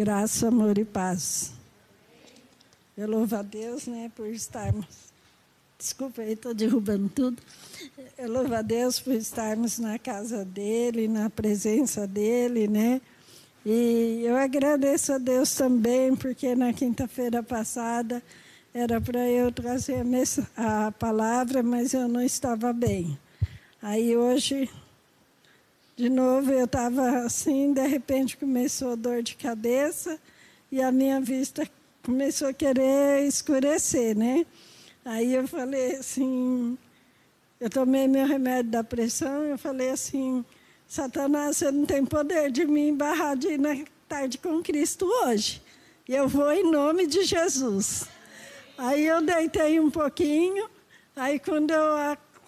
Graça, amor e paz. Eu louvo a Deus, né, por estarmos. Desculpa aí, estou derrubando tudo. Eu louvo a Deus por estarmos na casa dele, na presença dele, né? E eu agradeço a Deus também, porque na quinta-feira passada era para eu trazer a, palavra, mas eu não estava bem. Aí hoje de novo, eu estava assim, de repente começou a dor de cabeça e a minha vista começou a querer escurecer, né? Aí eu falei assim, eu tomei meu remédio da pressão, eu falei assim, Satanás, você não tem poder de me embarrar de ir na tarde com Cristo hoje. E eu vou em nome de Jesus. Aí eu deitei um pouquinho, aí quando eu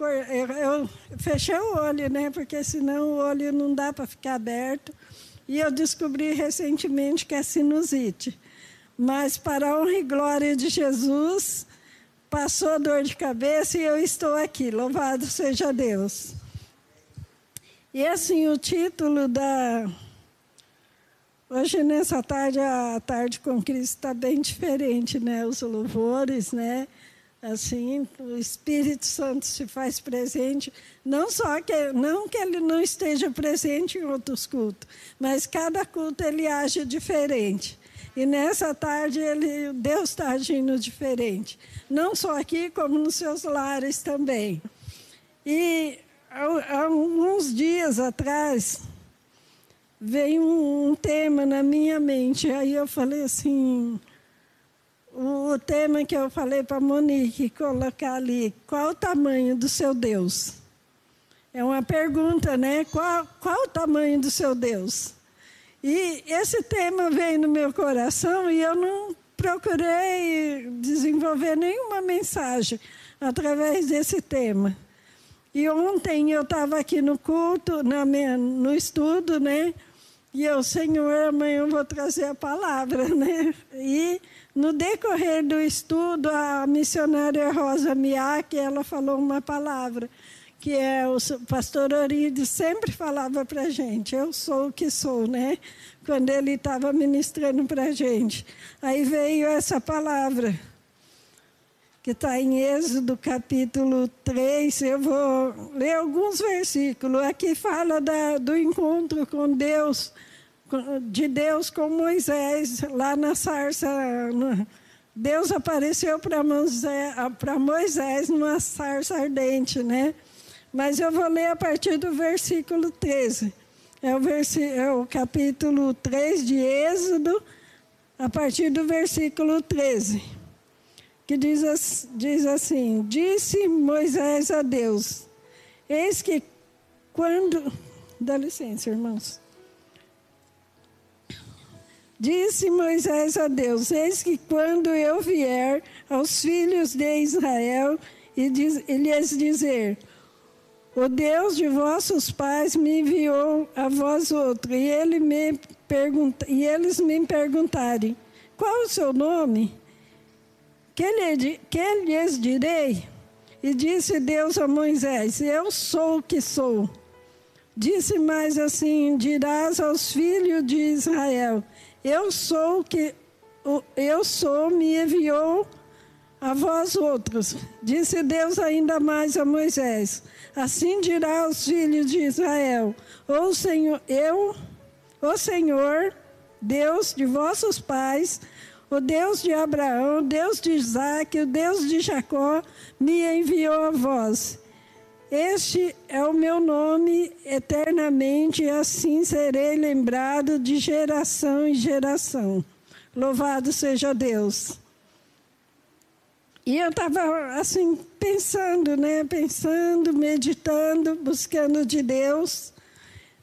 eu, fechei o olho, né? Porque senão o olho não dá para ficar aberto. E eu descobri recentemente que é sinusite. Mas para a honra e glória de Jesus, passou a dor de cabeça e eu estou aqui. Louvado seja Deus. E assim, o título da. Hoje, nessa tarde, a tarde com Cristo está bem diferente, né? Os louvores, né? Assim o Espírito Santo se faz presente. Não só que não que ele não esteja presente em outros cultos mas cada culto ele age diferente. E nessa tarde ele Deus está agindo diferente. Não só aqui como nos seus lares também. E há, alguns dias atrás veio um, tema na minha mente. Aí eu falei assim o tema que eu falei para a Monique colocar ali, qual o tamanho do seu Deus? É uma pergunta, né? Qual, qual o tamanho do seu Deus? E esse tema veio no meu coração e eu não procurei desenvolver nenhuma mensagem através desse tema. E ontem eu estava aqui no culto, minha, no estudo, né? E eu, Senhor, amanhã eu vou trazer a palavra, né? E no decorrer do estudo, a missionária Rosa Miak, ela falou uma palavra, que é o pastor Orides sempre falava para a gente, eu sou o que sou, né? Quando ele estava ministrando para a gente. Aí veio essa palavra, que está em Êxodo capítulo 3, eu vou ler alguns versículos. Aqui fala da, do encontro com Deus de Deus com Moisés lá na sarça. Deus apareceu para Moisés, numa sarça ardente, né? Mas eu vou ler a partir do versículo 13. É o, versi, é o capítulo 3 de Êxodo, a partir do versículo 13. Que diz, diz assim: Disse Moisés a Deus: Eis que quando. Dá licença, irmãos. Disse Moisés a Deus: Eis que quando eu vier aos filhos de Israel e, lhes dizer: O Deus de vossos pais me enviou a vós outro, e, ele me pergunta, e eles me perguntarem: Qual o seu nome? Que, lhe, que lhes direi? E disse Deus a Moisés: Eu sou o que sou. Disse mais assim: Dirás aos filhos de Israel: eu sou que eu sou, me enviou a vós outros. Disse Deus ainda mais a Moisés: Assim dirá aos filhos de Israel: O Senhor, eu, o Senhor, Deus de vossos pais, o Deus de Abraão, o Deus de Isaac, o Deus de Jacó, me enviou a vós. Este é o meu nome eternamente, e assim serei lembrado de geração em geração. Louvado seja Deus. E eu estava assim, pensando, né? Pensando, meditando, buscando de Deus.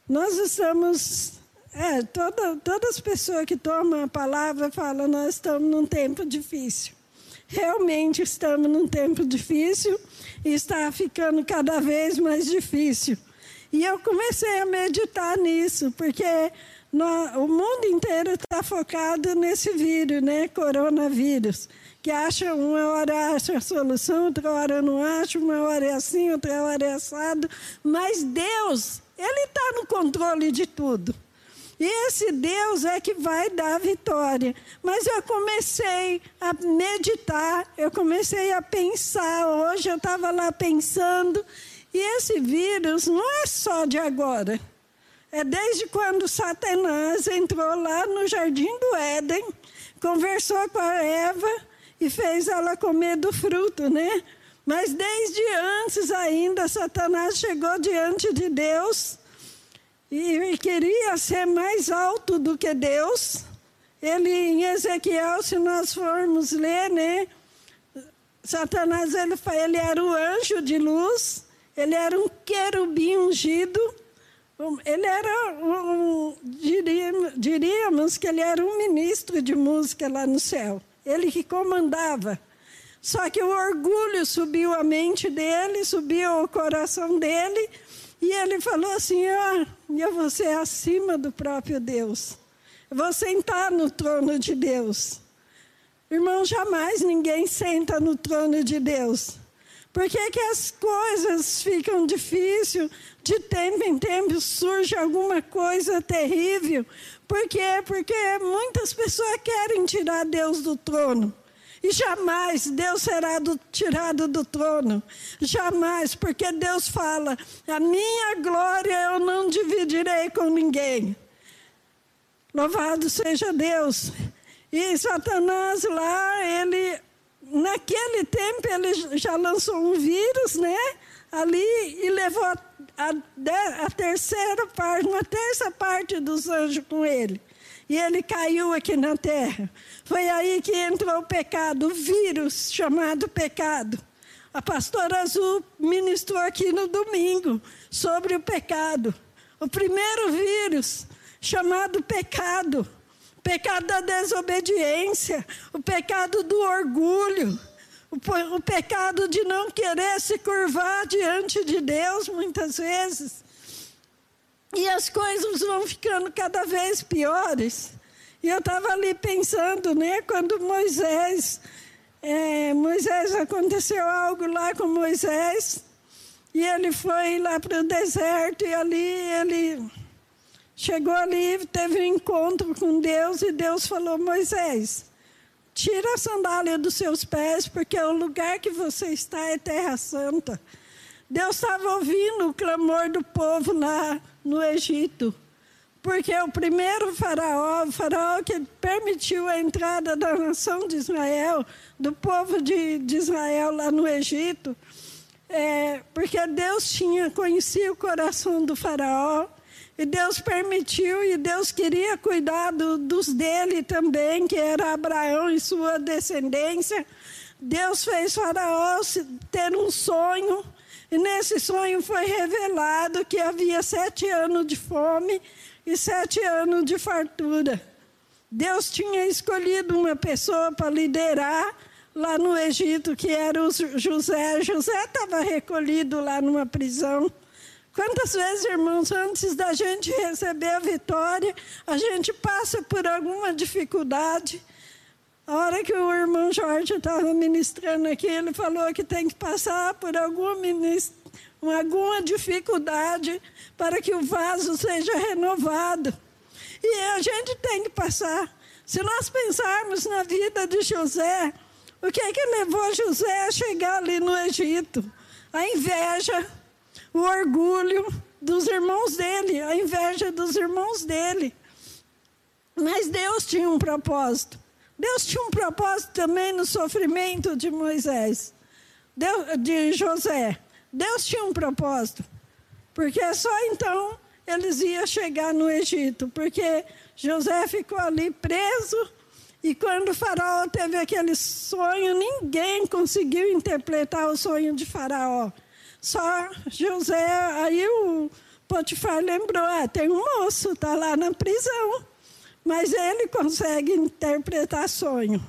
Nós estamos. É, toda, todas as pessoas que tomam a palavra falam, nós estamos num tempo difícil. Realmente estamos num tempo difícil e está ficando cada vez mais difícil. E eu comecei a meditar nisso, porque no, o mundo inteiro está focado nesse vírus, né? Coronavírus. Que acha, uma hora acha a solução, outra hora não acha, uma hora é assim, outra hora é assado. Mas Deus, Ele está no controle de tudo. E esse Deus é que vai dar a vitória. Mas eu comecei a meditar, eu comecei a pensar. Hoje eu estava lá pensando. E esse vírus não é só de agora. É desde quando Satanás entrou lá no jardim do Éden, conversou com a Eva e fez ela comer do fruto, né? Mas desde antes ainda, Satanás chegou diante de Deus e queria ser mais alto do que Deus. Ele, em Ezequiel, se nós formos ler, né? Satanás, ele, ele era o anjo de luz, ele era um querubim ungido, ele era, um, diríamos, diríamos que ele era um ministro de música lá no céu, ele que comandava. Só que o orgulho subiu a mente dele, subiu o coração dele, e ele falou assim: eu vou ser acima do próprio Deus. Eu vou sentar no trono de Deus. Irmão, jamais ninguém senta no trono de Deus. Por que, que as coisas ficam difíceis? De tempo em tempo surge alguma coisa terrível. Por quê? Porque muitas pessoas querem tirar Deus do trono. E jamais Deus será do, tirado do trono. Jamais, porque Deus fala: a minha glória eu não dividirei com ninguém. Louvado seja Deus. E Satanás lá, ele, naquele tempo, ele já lançou um vírus, né? Ali e levou a, a, a terceira parte, uma terça parte dos anjos com ele. E ele caiu aqui na terra. Foi aí que entrou o pecado, o vírus chamado pecado. A pastora Azul ministrou aqui no domingo sobre o pecado. O primeiro vírus chamado pecado. O pecado da desobediência, o pecado do orgulho, o, pecado de não querer se curvar diante de Deus muitas vezes. E as coisas vão ficando cada vez piores. E eu estava ali pensando, né, quando Moisés, é, Moisés aconteceu algo lá com Moisés, e ele foi lá para o deserto, e ali ele chegou ali, teve um encontro com Deus, e Deus falou: Moisés, tira a sandália dos seus pés, porque o lugar que você está é terra santa. Deus estava ouvindo o clamor do povo lá no Egito. Porque o primeiro faraó, o faraó que permitiu a entrada da nação de Israel, do povo de, de Israel lá no Egito, é, porque Deus tinha conhecido o coração do faraó, e Deus permitiu, e Deus queria cuidar do, dos dele também, que era Abraão e sua descendência. Deus fez Faraó ter um sonho, e nesse sonho foi revelado que havia sete anos de fome e sete anos de fartura. Deus tinha escolhido uma pessoa para liderar lá no Egito, que era o José. José estava recolhido lá numa prisão. Quantas vezes, irmãos, antes da gente receber a vitória, a gente passa por alguma dificuldade? A hora que o irmão Jorge estava ministrando aqui, ele falou que tem que passar por alguma, alguma dificuldade para que o vaso seja renovado. E a gente tem que passar. Se nós pensarmos na vida de José, o que é que levou José a chegar ali no Egito? A inveja, o orgulho dos irmãos dele, a inveja dos irmãos dele. Mas Deus tinha um propósito. Deus tinha um propósito também no sofrimento de Moisés, de José. Deus tinha um propósito. Porque só então eles iam chegar no Egito, porque José ficou ali preso. E quando o faraó teve aquele sonho, ninguém conseguiu interpretar o sonho de faraó. Só José, aí o Potifar lembrou, ah, tem um moço, está lá na prisão. Mas ele consegue interpretar sonho.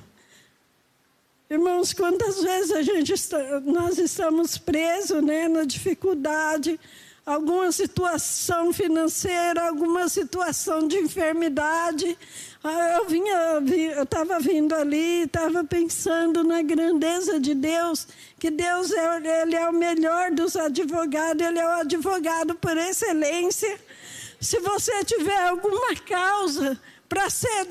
Irmãos, quantas vezes a gente está, nós estamos presos né, na dificuldade, alguma situação financeira, alguma situação de enfermidade. Ah, eu vinha, eu estava vindo ali, estava pensando na grandeza de Deus, que Deus é, ele é o melhor dos advogados, ele é o advogado por excelência. Se você tiver alguma causa para ser,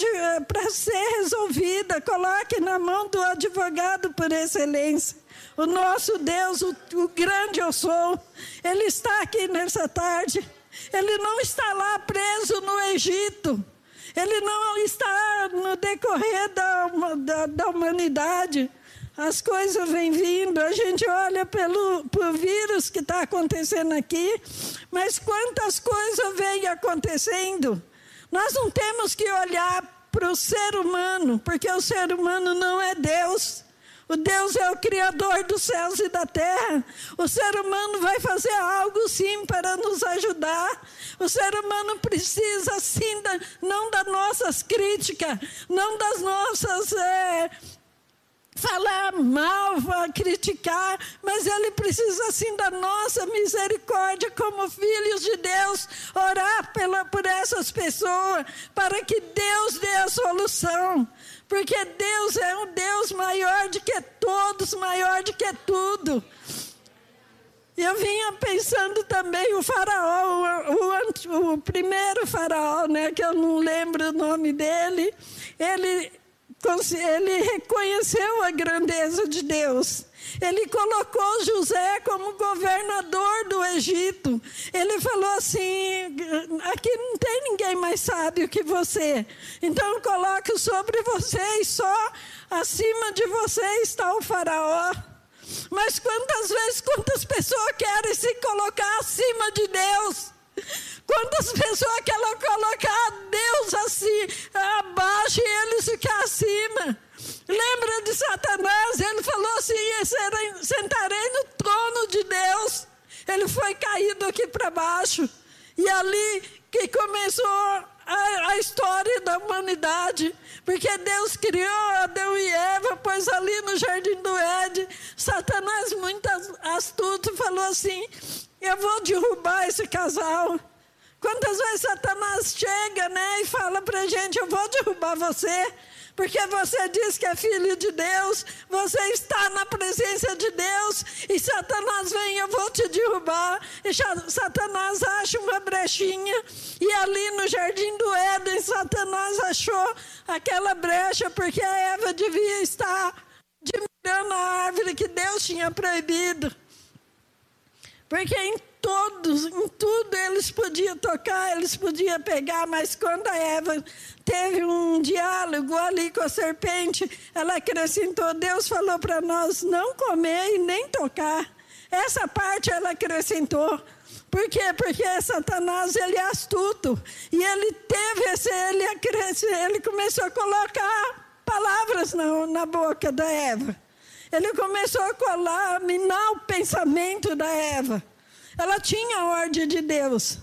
ser resolvida, coloque na mão do advogado por excelência. O nosso Deus, o, o grande eu sou, Ele está aqui nessa tarde. Ele não está lá preso no Egito. Ele não está no decorrer da, da, da humanidade. As coisas vêm vindo, a gente olha pelo, pelo vírus que está acontecendo aqui, mas quantas coisas vêm acontecendo. Nós não temos que olhar para o ser humano, porque o ser humano não é Deus. O Deus é o Criador dos céus e da terra. O ser humano vai fazer algo sim para nos ajudar. O ser humano precisa sim, da, não das nossas críticas, não das nossas. É, falar mal, criticar, mas ele precisa sim da nossa misericórdia como filhos de Deus, orar pela, por essas pessoas, para que Deus dê a solução. Porque Deus é um Deus maior do que todos, maior do que tudo. Eu vinha pensando também o faraó, o, o, o, primeiro faraó, né, que eu não lembro o nome dele, ele, ele reconheceu a grandeza de Deus. Ele colocou José como governador do Egito. Ele falou assim: aqui não tem ninguém mais sábio que você. Então coloco sobre vocês, só acima de vocês está o Faraó. Mas quantas vezes, quantas pessoas querem se colocar acima de Deus? Quantas pessoas querem colocar Deus assim, abaixo e eles ficar acima? Lembra de Satanás? Ele falou assim: sentarei no trono de Deus. Ele foi caído aqui para baixo. E ali que começou a, a, história da humanidade. Porque Deus criou Adão e Eva, pois ali no jardim do Éden, Satanás, muito astuto, falou assim: Eu vou derrubar esse casal. Quantas vezes Satanás chega né, e fala para a gente: Eu vou derrubar você porque você diz que é filho de Deus, você está na presença de Deus, e Satanás vem, eu vou te derrubar. E Satanás acha uma brechinha, e ali no jardim do Éden, Satanás achou aquela brecha, porque a Eva devia estar admirando a árvore que Deus tinha proibido. Porque em todos, em tudo eles podiam tocar, eles podiam pegar, mas quando a Eva teve um diálogo ali com a serpente, ela acrescentou: Deus falou para nós não comer e nem tocar. Essa parte ela acrescentou. Por quê? Porque Satanás ele é astuto. E ele teve esse, ele, ele começou a colocar palavras na, na boca da Eva. Ele começou a colar, minar o pensamento da Eva. Ela tinha a ordem de Deus.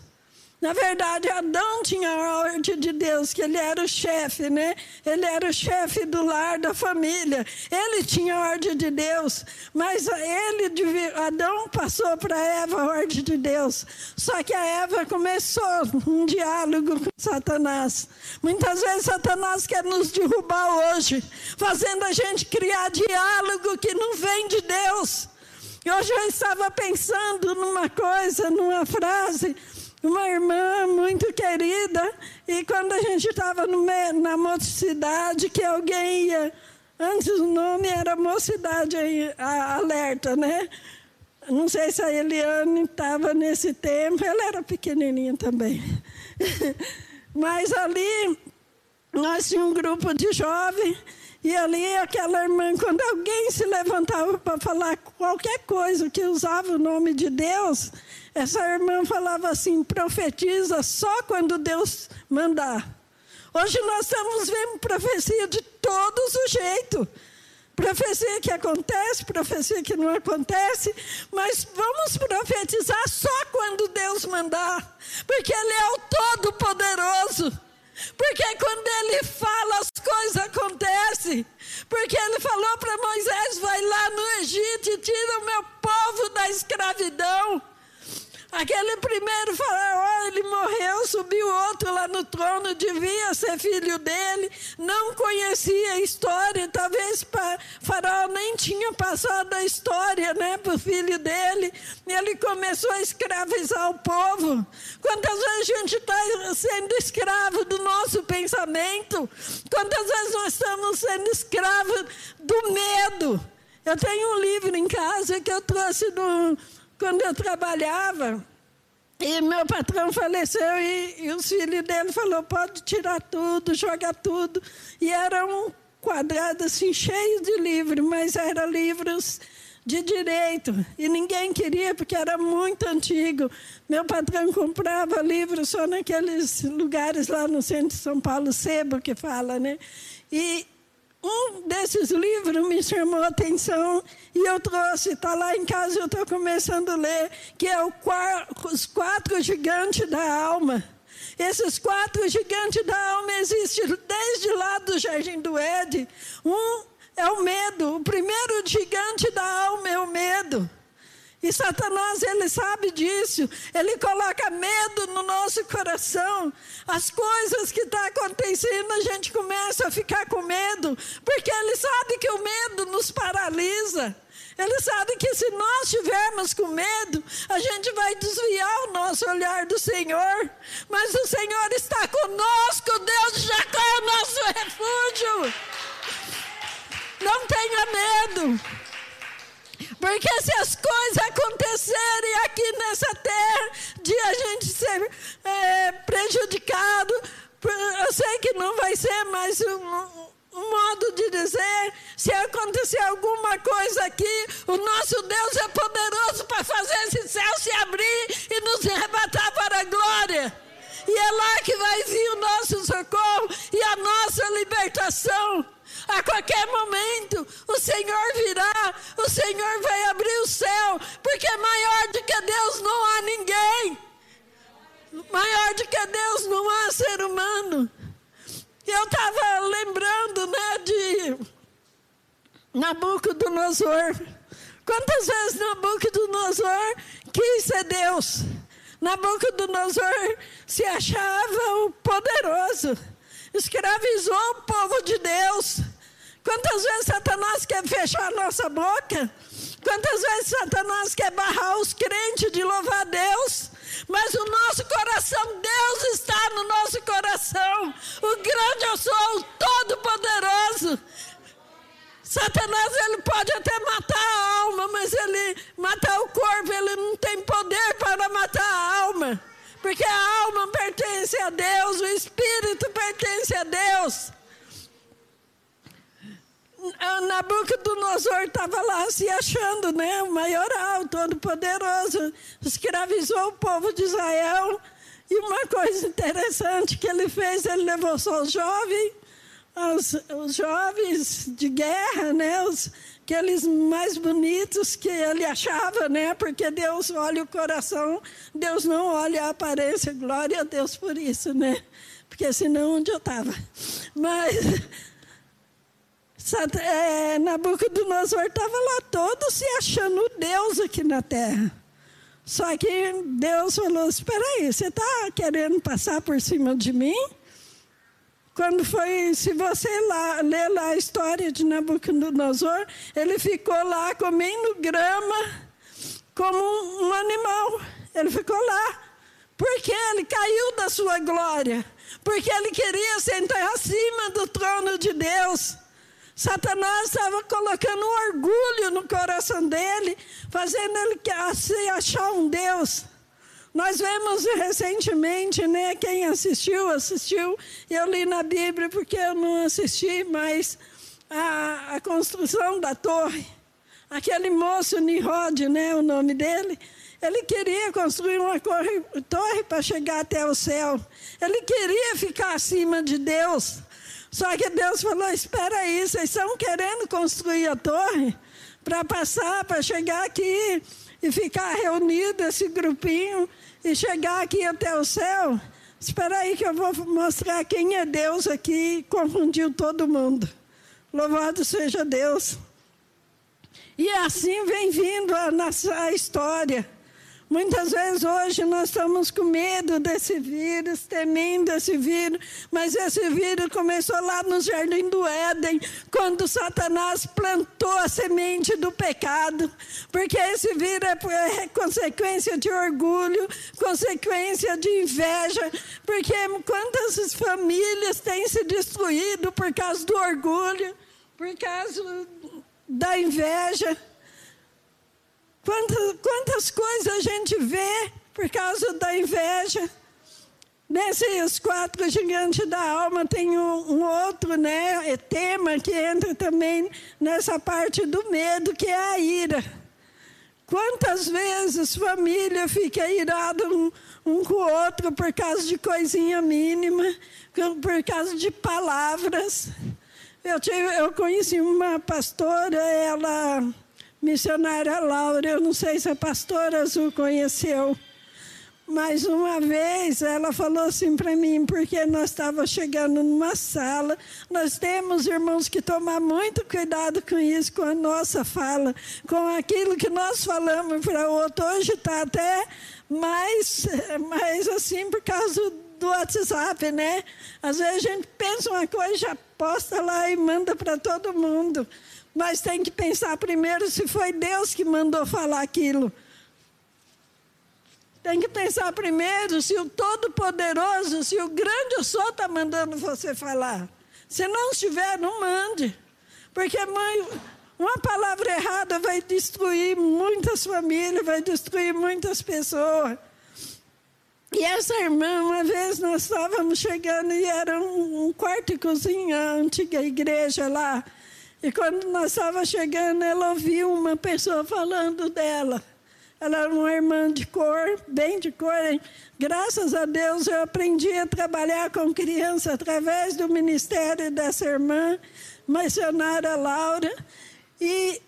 Na verdade, Adão tinha a ordem de Deus, que ele era o chefe, né? Ele era o chefe do lar, da família. Ele tinha a ordem de Deus, mas ele, Adão passou para Eva a ordem de Deus. Só que a Eva começou um diálogo com Satanás. Muitas vezes Satanás quer nos derrubar hoje, fazendo a gente criar diálogo que não vem de Deus. Hoje eu estava pensando numa coisa, numa frase, uma irmã muito querida, e quando a gente estava na mocidade, que alguém ia, antes o nome era Mocidade Alerta, né? Não sei se a Eliane estava nesse tempo, ela era pequenininha também. Mas ali nós tínhamos um grupo de jovens e ali aquela irmã, quando alguém se levantava para falar qualquer coisa que usava o nome de Deus, essa irmã falava assim: profetiza só quando Deus mandar. Hoje nós estamos vendo profecia de todos os jeitos. Profecia que acontece, profecia que não acontece, mas vamos profetizar só quando Deus mandar, porque Ele é o Todo-Poderoso. Porque quando ele fala, as coisas acontecem. Porque ele falou para Moisés: vai lá no Egito e tira o meu povo da escravidão. Aquele primeiro faraó, ele morreu, subiu outro lá no trono, devia ser filho dele, não conhecia a história, talvez faraó nem tinha passado a história né, para o filho dele, e ele começou a escravizar o povo. Quantas vezes a gente está sendo escravo do nosso pensamento? Quantas vezes nós estamos sendo escravos do medo? Eu tenho um livro em casa que eu trouxe do quando eu trabalhava, e meu patrão faleceu e, e os filhos dele falou pode tirar tudo, jogar tudo. E era um quadrado assim cheio de livros, mas eram livros de direito. E ninguém queria porque era muito antigo. Meu patrão comprava livros só naqueles lugares lá no centro de São Paulo, Sebo que fala, né? E um desses livros me chamou a atenção e eu trouxe, está lá em casa, eu estou começando a ler, que é o, Os Quatro Gigantes da Alma. Esses quatro gigantes da alma existem desde lá do Jardim do Éden. Um é o medo, o primeiro gigante da alma é o medo. E Satanás, ele sabe disso. Ele coloca medo no nosso coração. As coisas que estão tá acontecendo, a gente começa a ficar com medo. Porque ele sabe que o medo nos paralisa. Ele sabe que se nós estivermos com medo, a gente vai desviar o nosso olhar do Senhor. Mas o Senhor está conosco, Deus de Jacó é o nosso refúgio. Não tenha medo. Porque se as coisas acontecerem aqui nessa terra, de a gente ser é, prejudicado, eu sei que não vai ser mais um, um modo de dizer, se acontecer alguma coisa aqui, o nosso Deus é poderoso para fazer esse céu se abrir e nos arrebatar para a glória. E é lá que vai vir o nosso socorro e a nossa libertação. A qualquer momento o Senhor virá, o Senhor vai abrir o céu, porque maior do que Deus não há ninguém. Maior do que Deus não há ser humano. Eu estava lembrando, né, de Nabucodonosor. Quantas vezes Nabucodonosor quis ser Deus? Nabucodonosor se achava o poderoso, escravizou o povo de Deus. Quantas vezes Satanás quer fechar a nossa boca? Quantas vezes Satanás quer barrar os crentes de louvar Deus? Mas o nosso coração, Deus está no nosso coração. O grande eu sou, o todo-poderoso. Satanás ele pode até matar a alma, mas ele matar o corpo, ele não tem poder para matar a alma. Porque a alma pertence a Deus, o espírito pertence a Deus. Nabucodonosor estava lá se achando, né? O maioral, todo-poderoso, escravizou o povo de Israel. E uma coisa interessante que ele fez, ele levou só os jovens, os, os jovens de guerra, né? Os, aqueles mais bonitos que ele achava, né? Porque Deus olha o coração, Deus não olha a aparência. Glória a Deus por isso, né? Porque senão onde eu estava. Mas é, Nabucodonosor estava lá todo se achando Deus aqui na terra. Só que Deus falou: Espera aí, você está querendo passar por cima de mim? Quando foi, se você lá, ler lá a história de Nabucodonosor, ele ficou lá comendo grama como um animal. Ele ficou lá. Porque ele caiu da sua glória. Porque ele queria sentar acima do trono de Deus. Satanás estava colocando um orgulho no coração dele, fazendo ele se achar um Deus. Nós vemos recentemente, né? Quem assistiu, assistiu. Eu li na Bíblia porque eu não assisti, mas a, a construção da torre. Aquele moço Nirod, né? O nome dele. Ele queria construir uma torre para chegar até o céu. Ele queria ficar acima de Deus. Só que Deus falou: espera aí, vocês estão querendo construir a torre para passar, para chegar aqui e ficar reunido esse grupinho e chegar aqui até o céu. Espera aí que eu vou mostrar quem é Deus aqui confundiu todo mundo. Louvado seja Deus. E assim vem vindo a nossa história. Muitas vezes hoje nós estamos com medo desse vírus, temendo esse vírus, mas esse vírus começou lá no jardim do Éden, quando Satanás plantou a semente do pecado, porque esse vírus é consequência de orgulho, consequência de inveja, porque quantas famílias têm se destruído por causa do orgulho, por causa da inveja. Quantas, quantas coisas a gente vê por causa da inveja. Nesses quatro gigantes da alma tem um, um, outro né, tema que entra também nessa parte do medo, que é a ira. Quantas vezes família fica irada um, um com o outro por causa de coisinha mínima, por causa de palavras. Eu, tive, eu conheci uma pastora, ela missionária Laura, eu não sei se a pastora Azul conheceu, mas uma vez ela falou assim para mim, porque nós estávamos chegando numa sala, nós temos, irmãos, que tomar muito cuidado com isso, com a nossa fala, com aquilo que nós falamos para o outro. Hoje está até mais, mais assim, por causa do WhatsApp, né? Às vezes a gente pensa uma coisa, já posta lá e manda para todo mundo. Mas tem que pensar primeiro se foi Deus que mandou falar aquilo. Tem que pensar primeiro se o Todo-Poderoso, se o grande eu sou está mandando você falar. Se não estiver, não mande. Porque mãe, uma palavra errada vai destruir muitas famílias, vai destruir muitas pessoas. E essa irmã, uma vez nós estávamos chegando e era um, um quarto e cozinha, a antiga igreja lá. E quando nós estávamos chegando, ela ouviu uma pessoa falando dela. Ela era uma irmã de cor, bem de cor. Hein? Graças a Deus eu aprendi a trabalhar com criança através do ministério dessa irmã, missionária Laura. E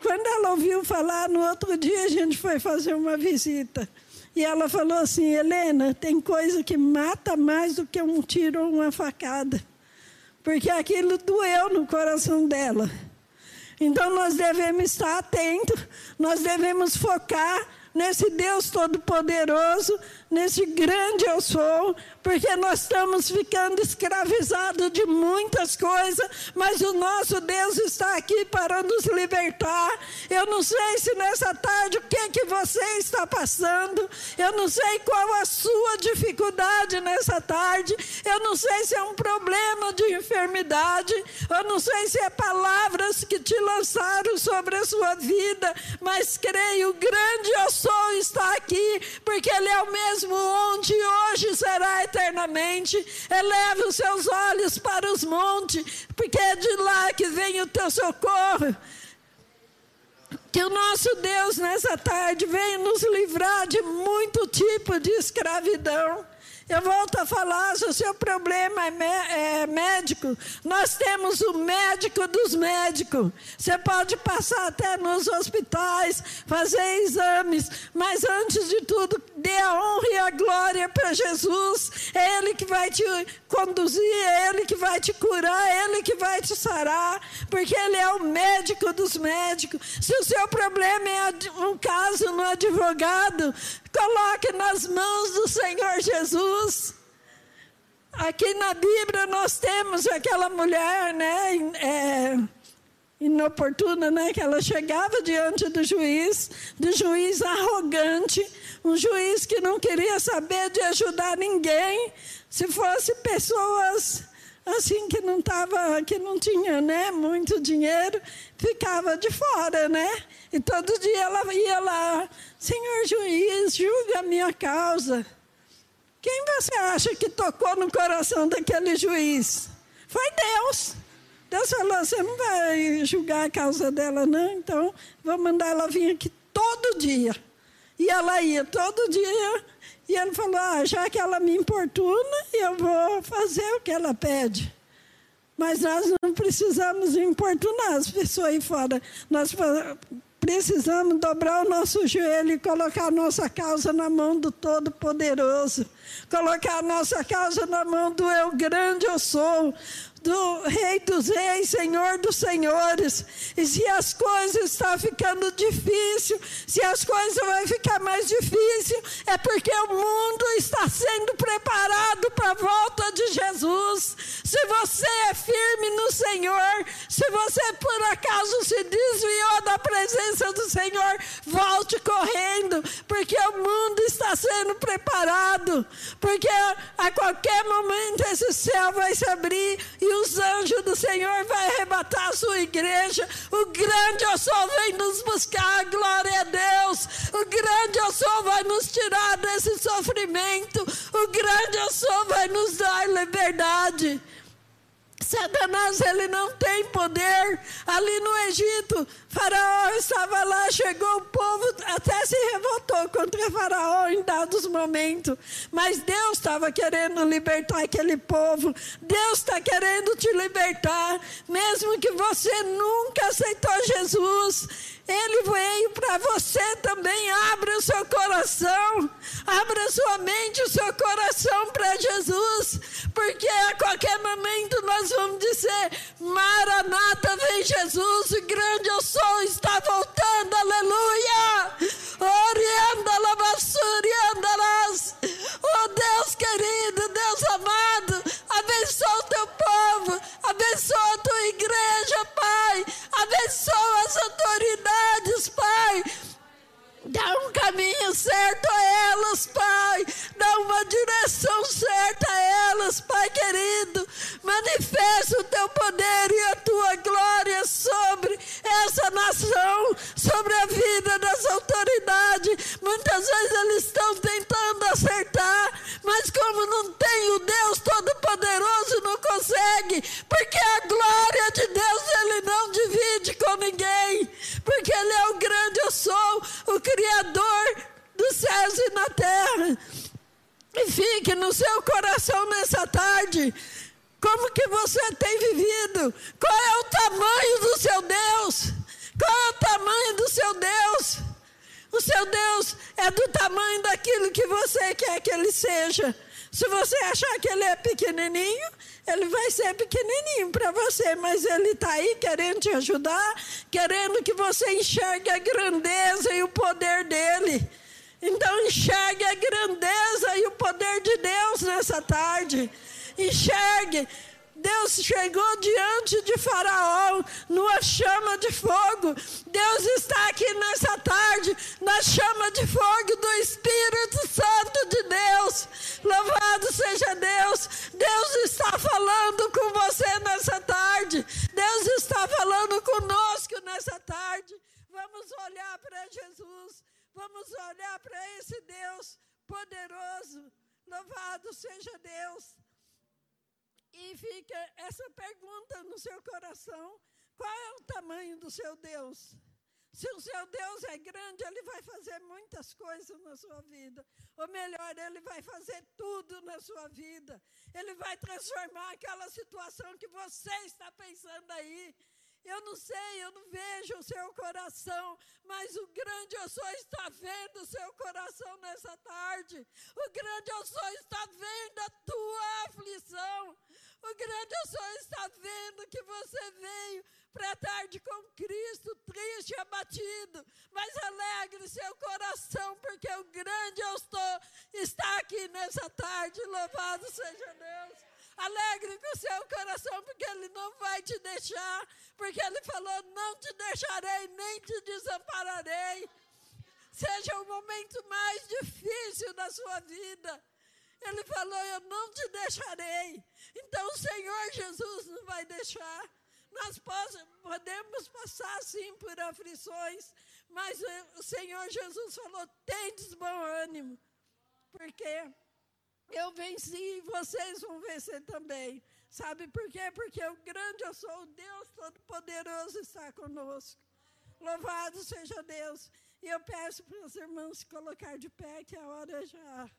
quando ela ouviu falar, no outro dia a gente foi fazer uma visita. E ela falou assim: Helena, tem coisa que mata mais do que um tiro ou uma facada porque aquilo doeu no coração dela. Então nós devemos estar atentos, nós devemos focar nesse Deus Todo-Poderoso, nesse grande eu sou, porque nós estamos ficando escravizados de muitas coisas, mas o nosso Deus está aqui para nos libertar. Eu não sei se nessa tarde o que, que você está passando, eu não sei qual a sua dificuldade nessa tarde, eu não sei se é um problema de enfermidade, eu não sei se é palavras que te lançaram sobre a sua vida, mas creio, grande eu sou está aqui, porque Ele é o mesmo ontem, hoje será eternamente. Eleve os seus olhos para os montes, porque é de lá que vem o teu socorro. Que o nosso Deus nessa tarde venha nos livrar de muito tipo de escravidão. Eu volto a falar, se o seu problema é, é, médico, nós temos o médico dos médicos. Você pode passar até nos hospitais, fazer exames, mas antes de tudo, dê a honra e a glória para Jesus. É Ele que vai te conduzir, é Ele que vai te curar, é Ele que vai te sarar, porque Ele é o médico dos médicos. Se o seu problema é um caso no advogado, Coloque nas mãos do Senhor Jesus. Aqui na Bíblia nós temos aquela mulher, né, é, inoportuna, né, que ela chegava diante do juiz, do juiz arrogante, um juiz que não queria saber de ajudar ninguém, se fosse pessoas assim que não tava, que não tinha, né, muito dinheiro, ficava de fora, né? E todo dia ela ia lá, Senhor juiz, julga a minha causa. Quem você acha que tocou no coração daquele juiz? Foi Deus. Deus falou: você não vai julgar a causa dela, não, então vou mandar ela vir aqui todo dia. E ela ia todo dia e ele falou: ah, já que ela me importuna, eu vou fazer o que ela pede. Mas nós não precisamos importunar as pessoas aí fora. Nós precisamos dobrar o nosso joelho e colocar a nossa causa na mão do Todo-Poderoso. Colocar a nossa causa na mão do Eu Grande Eu Sou. Do Rei dos Reis, Senhor dos Senhores. E se as coisas estão ficando difícil, se as coisas vão ficar mais difícil, é porque o mundo está sendo preparado para a volta de Jesus. Se você é firme no Senhor, se você por acaso se desviou da presença do Senhor, volte correndo, porque o mundo está sendo preparado, porque a qualquer momento esse céu vai se abrir e os anjos do Senhor vão arrebatar a sua igreja. O grande eu sou vem nos buscar, glória a Deus. O grande eu sou vai nos tirar desse sofrimento. O grande eu sou vai nos dar liberdade. Satanás ele não tem poder. Ali no Egito, Faraó estava lá, chegou o povo, até se revoltou contra Faraó em dados momentos. Mas Deus estava querendo libertar aquele povo. Deus está querendo te libertar, mesmo que você nunca aceitou Jesus. Ele veio para você também. Abra o seu coração, abra sua mente, o seu coração para Jesus, porque a qualquer momento nós vamos dizer: Maranata, vem Jesus, o grande eu sou, está voltando, aleluia. Orianda, lavassuriandaras. Oh Deus querido, Deus amado, abençoa o teu povo, abençoa a tua igreja, Pai, abençoa as autoridades, Pai. Dá um caminho certo a elas, Pai. Dá uma direção certa a elas, Pai querido. Manifesta o teu poder e a tua glória sobre essa nação, sobre a vida das autoridades. Muitas vezes eles estão tentando acertar, mas como não tem o Deus Todo-Poderoso, não consegue, porque de fogo do Espírito Santo de Deus. Louvado seja Deus. Deus está falando com você nessa tarde. Deus está falando conosco nessa tarde. Vamos olhar para Jesus. Vamos olhar para esse Deus poderoso. Louvado seja Deus. E fica essa pergunta no seu coração: qual é o tamanho do seu Deus? Se o seu Deus é grande, ele vai fazer muitas coisas na sua vida. Ou melhor, ele vai fazer tudo na sua vida. Ele vai transformar aquela situação que você está pensando aí. Eu não sei, eu não vejo o seu coração, mas o grande eu sou está vendo o seu coração nessa tarde. O grande eu sou está vendo a tua aflição. O grande eu sou está vendo que você veio para tarde com Cristo, triste e abatido, mas alegre seu coração, porque o grande eu estou está aqui nessa tarde. Louvado seja Deus. Alegre com seu coração, porque Ele não vai te deixar, porque Ele falou: Não te deixarei, nem te desampararei. Seja o momento mais difícil da sua vida. Ele falou: Eu não te deixarei. Então o Senhor Jesus não vai deixar. Nós podemos passar sim por aflições, mas o Senhor Jesus falou: Tendes bom ânimo. Porque eu venci e vocês vão vencer também. Sabe por quê? Porque o grande eu sou, o Deus Todo-Poderoso está conosco. Louvado seja Deus. E eu peço para os irmãos se colocar de pé, que a hora já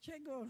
chegou.